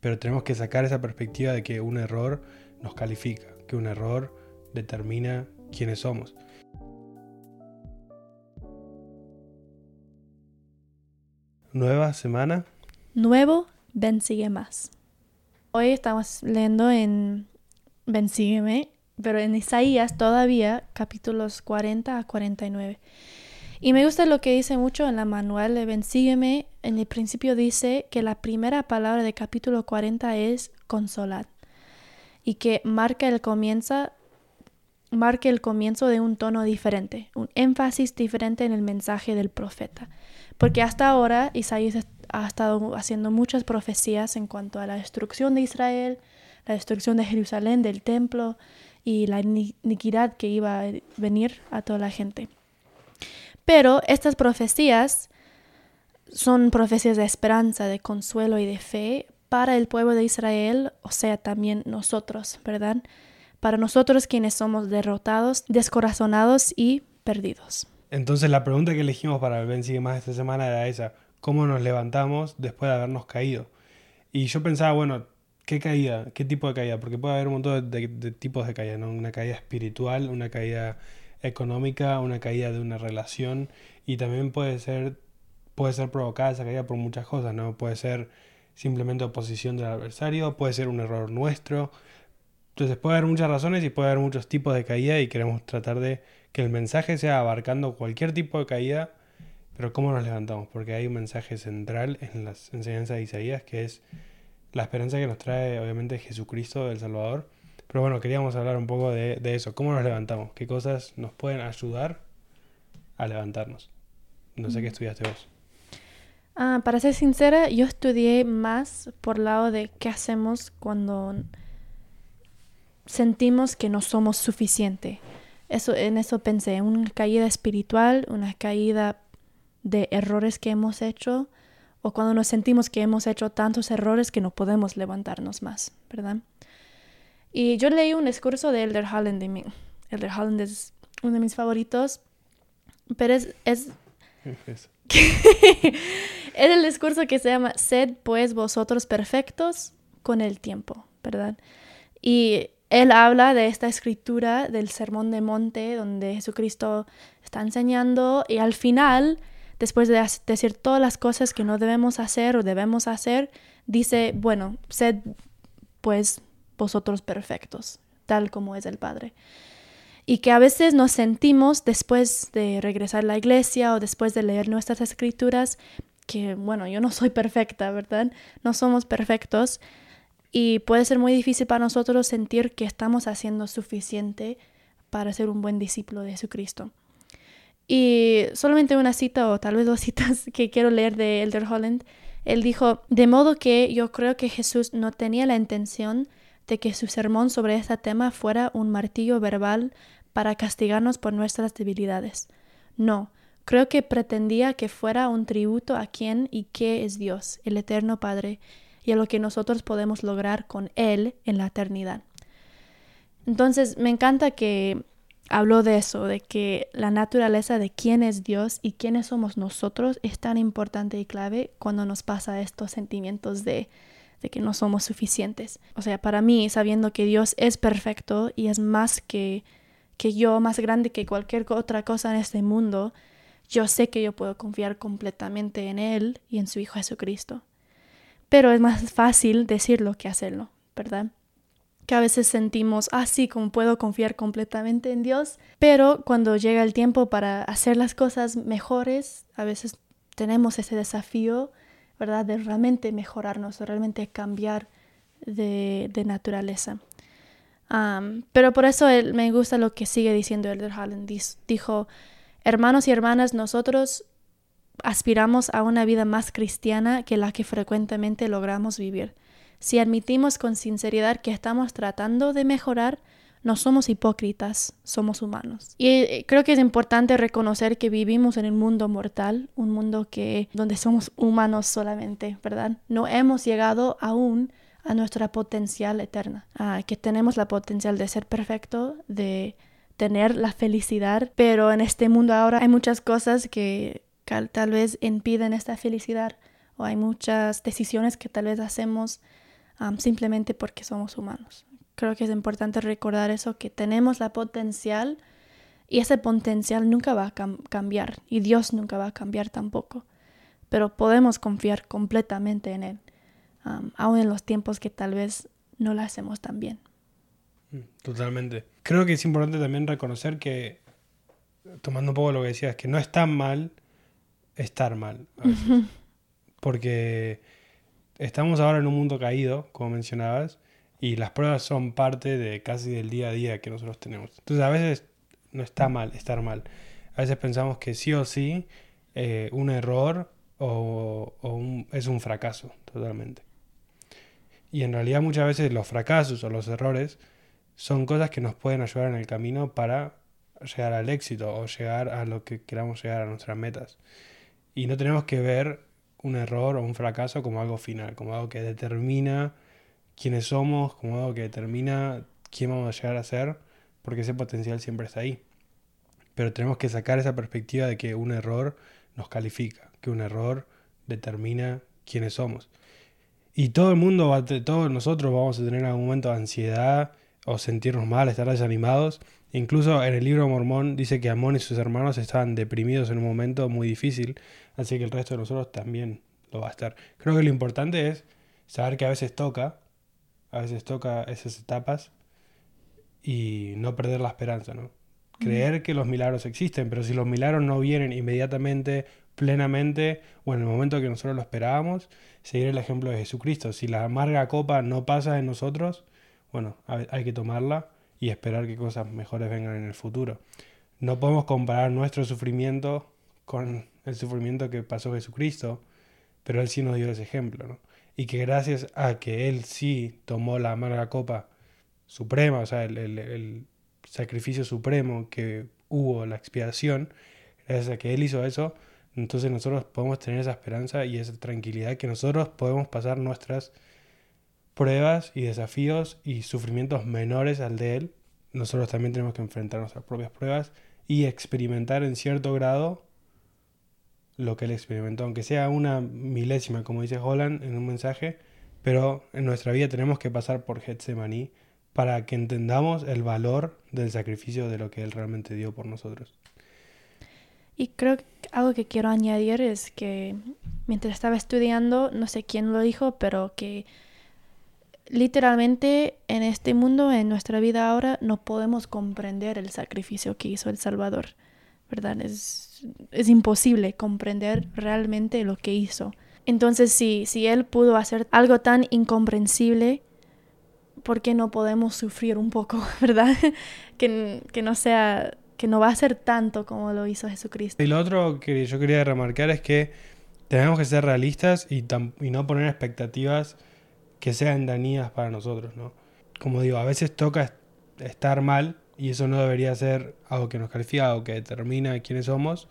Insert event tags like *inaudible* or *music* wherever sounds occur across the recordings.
pero tenemos que sacar esa perspectiva de que un error nos califica, que un error determina quiénes somos. Nueva semana. Nuevo, ven sigue más. Hoy estamos leyendo en Ven sígueme, pero en Isaías todavía capítulos 40 a 49. Y me gusta lo que dice mucho en la manual de Ven sígueme. En el principio dice que la primera palabra de capítulo 40 es consolar y que marca el comienzo marque el comienzo de un tono diferente, un énfasis diferente en el mensaje del profeta. Porque hasta ahora Isaías ha estado haciendo muchas profecías en cuanto a la destrucción de Israel, la destrucción de Jerusalén, del templo y la iniquidad que iba a venir a toda la gente. Pero estas profecías son profecías de esperanza, de consuelo y de fe para el pueblo de Israel, o sea, también nosotros, ¿verdad? para nosotros quienes somos derrotados, descorazonados y perdidos. Entonces la pregunta que elegimos para el Ben Sigue Más esta semana era esa, ¿cómo nos levantamos después de habernos caído? Y yo pensaba, bueno, ¿qué caída? ¿Qué tipo de caída? Porque puede haber un montón de, tipos de caída, ¿no? Una caída espiritual, una caída económica, una caída de una relación y también puede ser, puede ser provocada esa caída por muchas cosas, ¿no? Puede ser simplemente oposición del adversario, puede ser un error nuestro, entonces puede haber muchas razones y puede haber muchos tipos de caída y queremos tratar de que el mensaje sea abarcando cualquier tipo de caída, pero cómo nos levantamos, porque hay un mensaje central en las enseñanzas de Isaías que es la esperanza que nos trae obviamente Jesucristo el Salvador. Pero bueno, queríamos hablar un poco de, eso, cómo nos levantamos, qué cosas nos pueden ayudar a levantarnos. No sé qué mm. estudiaste vos. Ah, para ser sincera, yo estudié más por lado de qué hacemos cuando sentimos que no somos suficiente. Eso, en eso pensé, una caída espiritual, una caída de errores que hemos hecho, o cuando nos sentimos que hemos hecho tantos errores que no podemos levantarnos más, ¿verdad? Y yo leí un discurso de Elder Holland. De Elder Holland es uno de mis favoritos, pero es... es, *laughs* es el discurso que se llama Sed pues vosotros perfectos con el tiempo, ¿verdad? Y él habla de esta escritura del Sermón de Monte, donde Jesucristo está enseñando y al final, después de decir todas las cosas que no debemos hacer o debemos hacer, dice, bueno, sed pues vosotros perfectos, tal como es el Padre. Y que a veces nos sentimos después de regresar a la iglesia o después de leer nuestras escrituras, que bueno, yo no soy perfecta, ¿verdad? No somos perfectos, y puede ser muy difícil para nosotros sentir que estamos haciendo suficiente para ser un buen discípulo de Jesucristo. Y solamente una cita o tal vez dos *laughs* citas que quiero leer de Elder Holland. Él dijo, de modo que yo creo que Jesús no tenía la intención de que su sermón sobre este tema fuera un martillo verbal para castigarnos por nuestras debilidades. No, creo que pretendía que fuera un tributo a quien y qué es Dios, el Eterno Padre, y a lo que nosotros podemos lograr con Él en la eternidad. Entonces, me encanta que habló de eso, de que la naturaleza de quién es Dios y quiénes somos nosotros es tan importante y clave cuando nos pasa estos sentimientos de, de que no somos suficientes. O sea, para mí, sabiendo que Dios es perfecto y es más que, que yo, más grande que cualquier otra cosa en este mundo, yo sé que yo puedo confiar completamente en Él y en su Hijo Jesucristo pero es más fácil decirlo que hacerlo, ¿verdad? Que a veces sentimos, ah, como puedo confiar completamente en Dios, pero cuando llega el tiempo para hacer las cosas mejores, a veces tenemos ese desafío, ¿verdad? De realmente mejorarnos, de realmente cambiar de, naturaleza. pero por eso me gusta lo que sigue diciendo Elder Holland. Dijo, hermanos y hermanas, nosotros aspiramos a una vida más cristiana que la que frecuentemente logramos vivir. Si admitimos con sinceridad que estamos tratando de mejorar, no somos hipócritas, somos humanos. Y eh, creo que es importante reconocer que vivimos en un mundo mortal, un mundo que donde somos humanos solamente, ¿verdad? No hemos llegado aún a nuestra potencial eterna, que tenemos la potencial de ser perfecto, de tener la felicidad, pero en este mundo ahora hay muchas cosas que tal vez impiden esta felicidad o hay muchas decisiones que tal vez hacemos simplemente porque somos humanos. Creo que es importante recordar eso, que tenemos la potencial y ese potencial nunca va a cambiar y Dios nunca va a cambiar tampoco. Pero podemos confiar completamente en Él, um, aun en los tiempos que tal vez no lo hacemos tan bien. Mm, totalmente. Creo que es importante también reconocer que, tomando un poco lo que decías, que no es tan mal estar mal. Porque estamos ahora en un mundo caído, como mencionabas, y las pruebas son parte de casi del día a día que nosotros tenemos. Entonces a veces no está mal estar mal. A veces pensamos que sí o sí eh, un error o, es un fracaso totalmente. Y en realidad muchas veces los fracasos o los errores son cosas que nos pueden ayudar en el camino para llegar al éxito o llegar a lo que queramos llegar a nuestras metas. Y no tenemos que ver un error o un fracaso como algo final, como algo que determina quiénes somos, como algo que determina quién vamos a llegar a ser, porque ese potencial siempre está ahí. Pero tenemos que sacar esa perspectiva de que un error nos califica, que un error determina quiénes somos. Y todo el mundo, todos nosotros vamos a tener algún momento de ansiedad o sentirnos mal, estar desanimados. Incluso en el libro Mormón dice que Amón y sus hermanos estaban deprimidos en un momento muy difícil, así que el resto de nosotros también lo va a estar. Creo que lo importante es saber que a veces toca, a veces toca esas etapas y no perder la esperanza, ¿no? Creer que los milagros existen, pero si los milagros no vienen inmediatamente, plenamente o en el momento que nosotros lo esperábamos, seguir el ejemplo de Jesucristo. Si la amarga copa no pasa en nosotros, bueno, hay que tomarla y esperar que cosas mejores vengan en el futuro. No podemos comparar nuestro sufrimiento con el sufrimiento que pasó Jesucristo, pero Él sí nos dio ese ejemplo, ¿no? Y que gracias a que Él sí tomó la amarga copa suprema, o sea, el, el sacrificio supremo que hubo, la expiación, gracias a que Él hizo eso, entonces nosotros podemos tener esa esperanza y esa tranquilidad que nosotros podemos pasar nuestras pruebas y desafíos y sufrimientos menores al de Él. Nosotros también tenemos que enfrentar nuestras propias pruebas y experimentar en cierto grado lo que Él experimentó, aunque sea una milésima, como dice Holland en un mensaje, pero en nuestra vida tenemos que pasar por Getsemaní para que entendamos el valor del sacrificio de lo que Él realmente dio por nosotros. Y creo que algo que quiero añadir es que mientras estaba estudiando, no sé quién lo dijo, pero que literalmente en este mundo, en nuestra vida ahora, no podemos comprender el sacrificio que hizo el Salvador, ¿verdad? Es, es imposible comprender realmente lo que hizo. Entonces, si, si Él pudo hacer algo tan incomprensible, ¿por qué no podemos sufrir un poco, *laughs* ¿verdad? que, que no sea que no va a ser tanto como lo hizo Jesucristo. Y lo otro que yo quería remarcar es que tenemos que ser realistas y, y no poner expectativas que sean dañinas para nosotros, ¿no? Como digo, a veces toca estar mal y eso no debería ser algo que nos califica o que determina quiénes somos,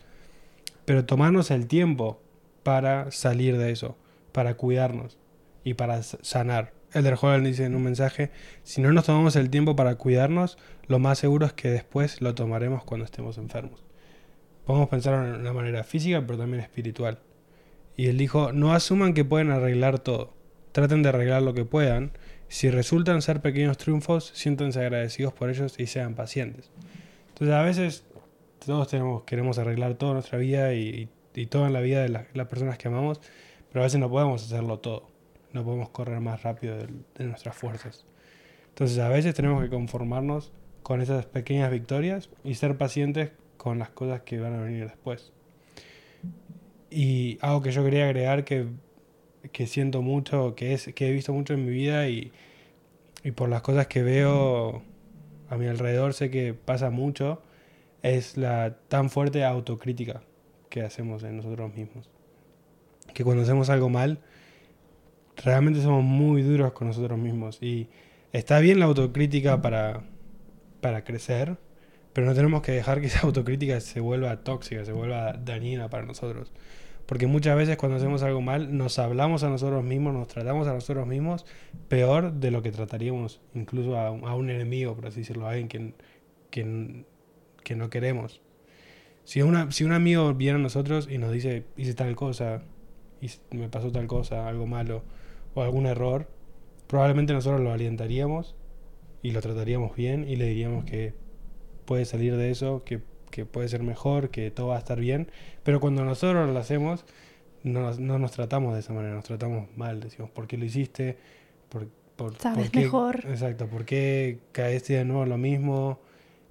pero tomarnos el tiempo para salir de eso, para cuidarnos y para sanar. Elder Holland dice en un mensaje, si no nos tomamos el tiempo para cuidarnos, lo más seguro es que después lo tomaremos cuando estemos enfermos. Podemos pensar de una manera física, pero también espiritual. Y él dijo, no asuman que pueden arreglar todo. Traten de arreglar lo que puedan. Si resultan ser pequeños triunfos, siéntanse agradecidos por ellos y sean pacientes. Entonces a veces todos tenemos, queremos arreglar toda nuestra vida y, todo en la vida de las personas que amamos, pero a veces no podemos hacerlo todo no podemos correr más rápido de, nuestras fuerzas. Entonces a veces tenemos que conformarnos con esas pequeñas victorias y ser pacientes con las cosas que van a venir después. Y algo que yo quería agregar que, que siento mucho, que, es, que he visto mucho en mi vida y, y por las cosas que veo a mi alrededor sé que pasa mucho, es la tan fuerte autocrítica que hacemos en nosotros mismos. Que cuando hacemos algo mal, realmente somos muy duros con nosotros mismos. Y está bien la autocrítica para, para crecer, pero no tenemos que dejar que esa autocrítica se vuelva tóxica, se vuelva dañina para nosotros. Porque muchas veces cuando hacemos algo mal nos hablamos a nosotros mismos, nos tratamos a nosotros mismos peor de lo que trataríamos incluso a, un enemigo, por así decirlo, a alguien que, que, que no queremos. Si, una, si un amigo viene a nosotros y nos dice, hice tal cosa, y me pasó tal cosa, algo malo, o algún error, probablemente nosotros lo alientaríamos y lo trataríamos bien y le diríamos que puede salir de eso, que, que puede ser mejor, que todo va a estar bien. Pero cuando nosotros lo hacemos, no, nos- no nos tratamos de esa manera, nos tratamos mal. Decimos, ¿por qué lo hiciste? ¿Por, por, Sabes por qué- mejor. Exacto, ¿por qué caíste de nuevo lo mismo?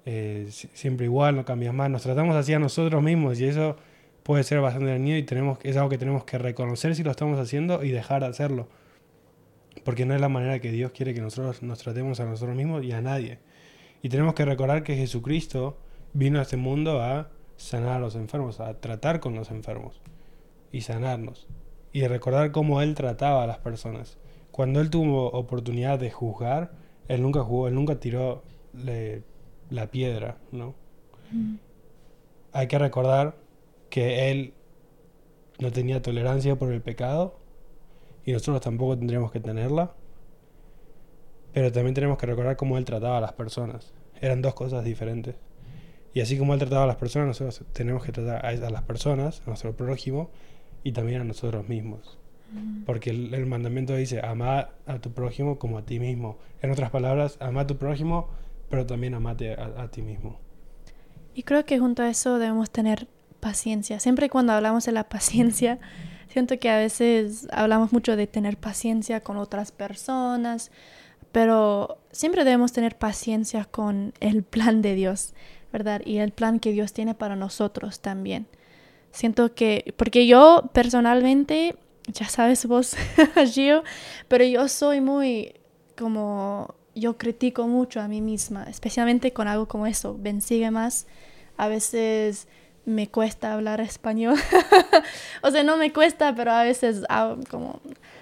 Eh, si- siempre igual, no cambias más. Nos tratamos así a nosotros mismos y eso puede ser bastante dañino y tenemos, es algo que tenemos que reconocer si lo estamos haciendo y dejar de hacerlo. Porque no es la manera que Dios quiere que nosotros nos tratemos a nosotros mismos y a nadie. Y tenemos que recordar que Jesucristo vino a este mundo a sanar a los enfermos, a tratar con los enfermos y sanarnos. Y recordar cómo Él trataba a las personas. Cuando Él tuvo oportunidad de juzgar, Él nunca jugó, Él nunca tiró le- la piedra, ¿no? Hay que recordar que Él no tenía tolerancia por el pecado y nosotros tampoco tendríamos que tenerla. Pero también tenemos que recordar cómo Él trataba a las personas. Eran dos cosas diferentes. Y así como Él trataba a las personas, nosotros tenemos que tratar a a las personas, a nuestro prójimo y también a nosotros mismos. Porque el, el mandamiento dice, ama a tu prójimo como a ti mismo. En otras palabras, ama a tu prójimo, pero también amate a, a ti mismo. Y creo que junto a eso debemos tener paciencia. Siempre cuando hablamos de la paciencia, siento que a veces hablamos mucho de tener paciencia con otras personas, pero siempre debemos tener paciencia con el plan de Dios, ¿verdad? Y el plan que Dios tiene para nosotros también. Siento que, porque yo personalmente, ya sabes vos, *laughs* Gio, pero yo soy muy como, yo critico mucho a mí misma, especialmente con algo como eso, ven, sigue más. A veces me cuesta hablar español. *laughs* o sea, no me cuesta, pero a veces hago, como,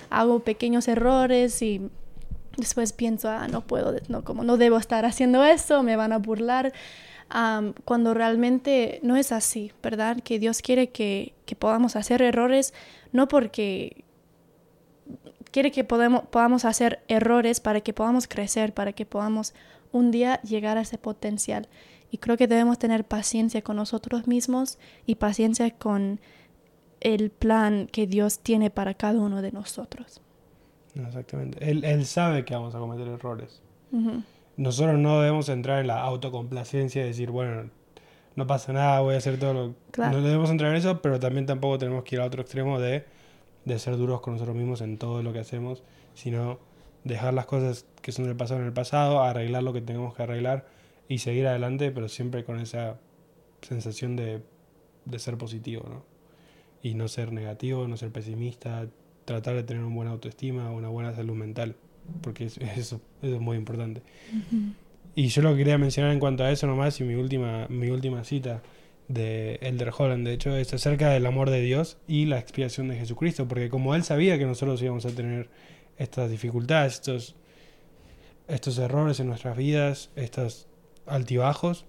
hago pequeños errores y después pienso, ah, no puedo, no, como no debo estar haciendo eso, me van a burlar. Am, cuando realmente no es así, ¿verdad? Que Dios quiere que, que podamos hacer errores, no porque quiere que podemos, podamos hacer errores para que podamos crecer, para que podamos un día llegar a ese potencial. Y creo que debemos tener paciencia con nosotros mismos y paciencia con el plan que Dios tiene para cada uno de nosotros. No, exactamente. Él, él sabe que vamos a cometer errores. Ujú. Nosotros no debemos entrar en la autocomplacencia y decir, bueno, no pasa nada, voy a hacer todo lo... Claro. No debemos entrar en eso, pero también tampoco tenemos que ir a otro extremo de, de ser duros con nosotros mismos en todo lo que hacemos, sino dejar las cosas que son del pasado en el pasado, arreglar lo que tenemos que arreglar y seguir adelante, pero siempre con esa sensación de, de ser positivo, ¿no? Y no ser negativo, no ser pesimista, tratar de tener una buena autoestima, una buena salud mental, porque es- eso, eso es muy importante. Y yo lo que quería mencionar en cuanto a eso nomás, y mi última, mi última cita de Elder Holland, de hecho, es acerca del amor de Dios y la expiación de Jesucristo, porque como él sabía que nosotros íbamos a tener estas dificultades, estos, estos errores en nuestras vidas, estos altibajos,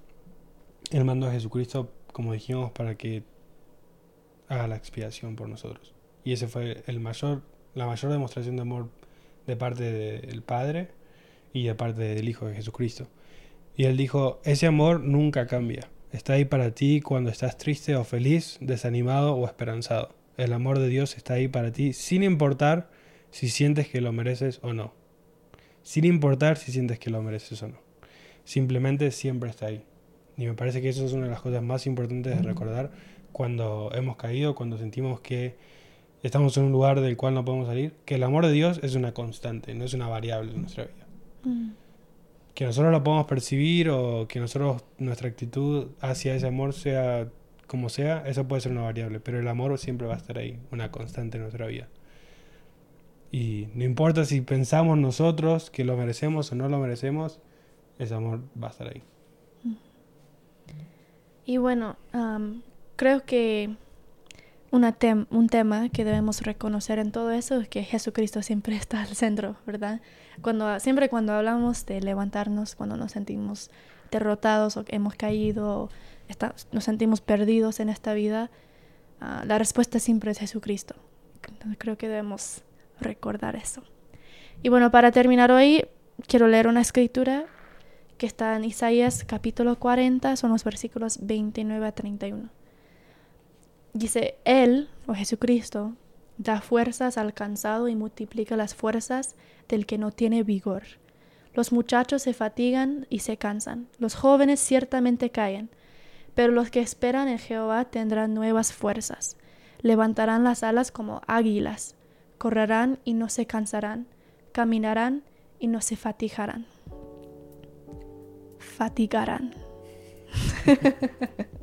él mandó a Jesucristo, como dijimos, para que haga la expiación por nosotros. Y ese fue el mayor, la mayor demostración de amor de parte del Padre y de parte del Hijo de Jesucristo. Y él dijo, ese amor nunca cambia. Está ahí para ti cuando estás triste o feliz, desanimado o esperanzado. El amor de Dios está ahí para ti sin importar si sientes que lo mereces o no. Sin importar si sientes que lo mereces o no. Simplemente siempre está ahí. Y me parece que eso es una de las cosas más importantes de recordar cuando hemos caído, cuando sentimos que estamos en un lugar del cual no podemos salir, que el amor de Dios es una constante, no es una variable en nuestra vida. Mm. Que nosotros lo podamos percibir o que nosotros nuestra actitud hacia ese amor sea como sea, eso puede ser una variable, pero el amor siempre va a estar ahí, una constante en nuestra vida. Y no importa si pensamos nosotros que lo merecemos o no lo merecemos, ese amor va a estar ahí. Y bueno, creo que un tema que debemos reconocer en todo eso es que Jesucristo siempre *laughs* está al centro, ¿verdad? Cuando, siempre cuando hablamos de levantarnos, cuando nos sentimos derrotados o hemos caído, o nos sentimos perdidos en esta vida, ah, la respuesta siempre es Jesucristo. Creo que debemos recordar eso. Y bueno, para terminar hoy, quiero leer una escritura que está en Isaías capítulo 40, son los versículos 29 a 31. Dice, Él, o Jesucristo, Da fuerzas al cansado y multiplica las fuerzas del que no tiene vigor. Los muchachos se fatigan y se cansan, los jóvenes ciertamente caen, pero los que esperan en Jehová tendrán nuevas fuerzas, levantarán las alas como águilas, correrán y no se cansarán, caminarán y no se fatigarán. Fatigarán. *laughs*